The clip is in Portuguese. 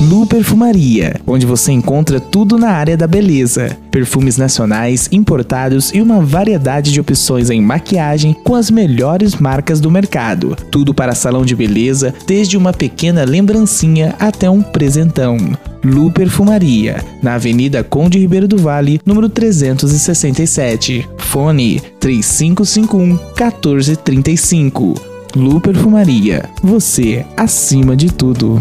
Lu Perfumaria, onde você encontra tudo na área da beleza. Perfumes nacionais, importados e uma variedade de opções em maquiagem com as melhores marcas do mercado. Tudo para salão de beleza, desde uma pequena lembrancinha até um presentão. Lu Perfumaria, na Avenida Conde Ribeiro do Vale, número 367. Fone 3551 1435. Lu Perfumaria, você acima de tudo.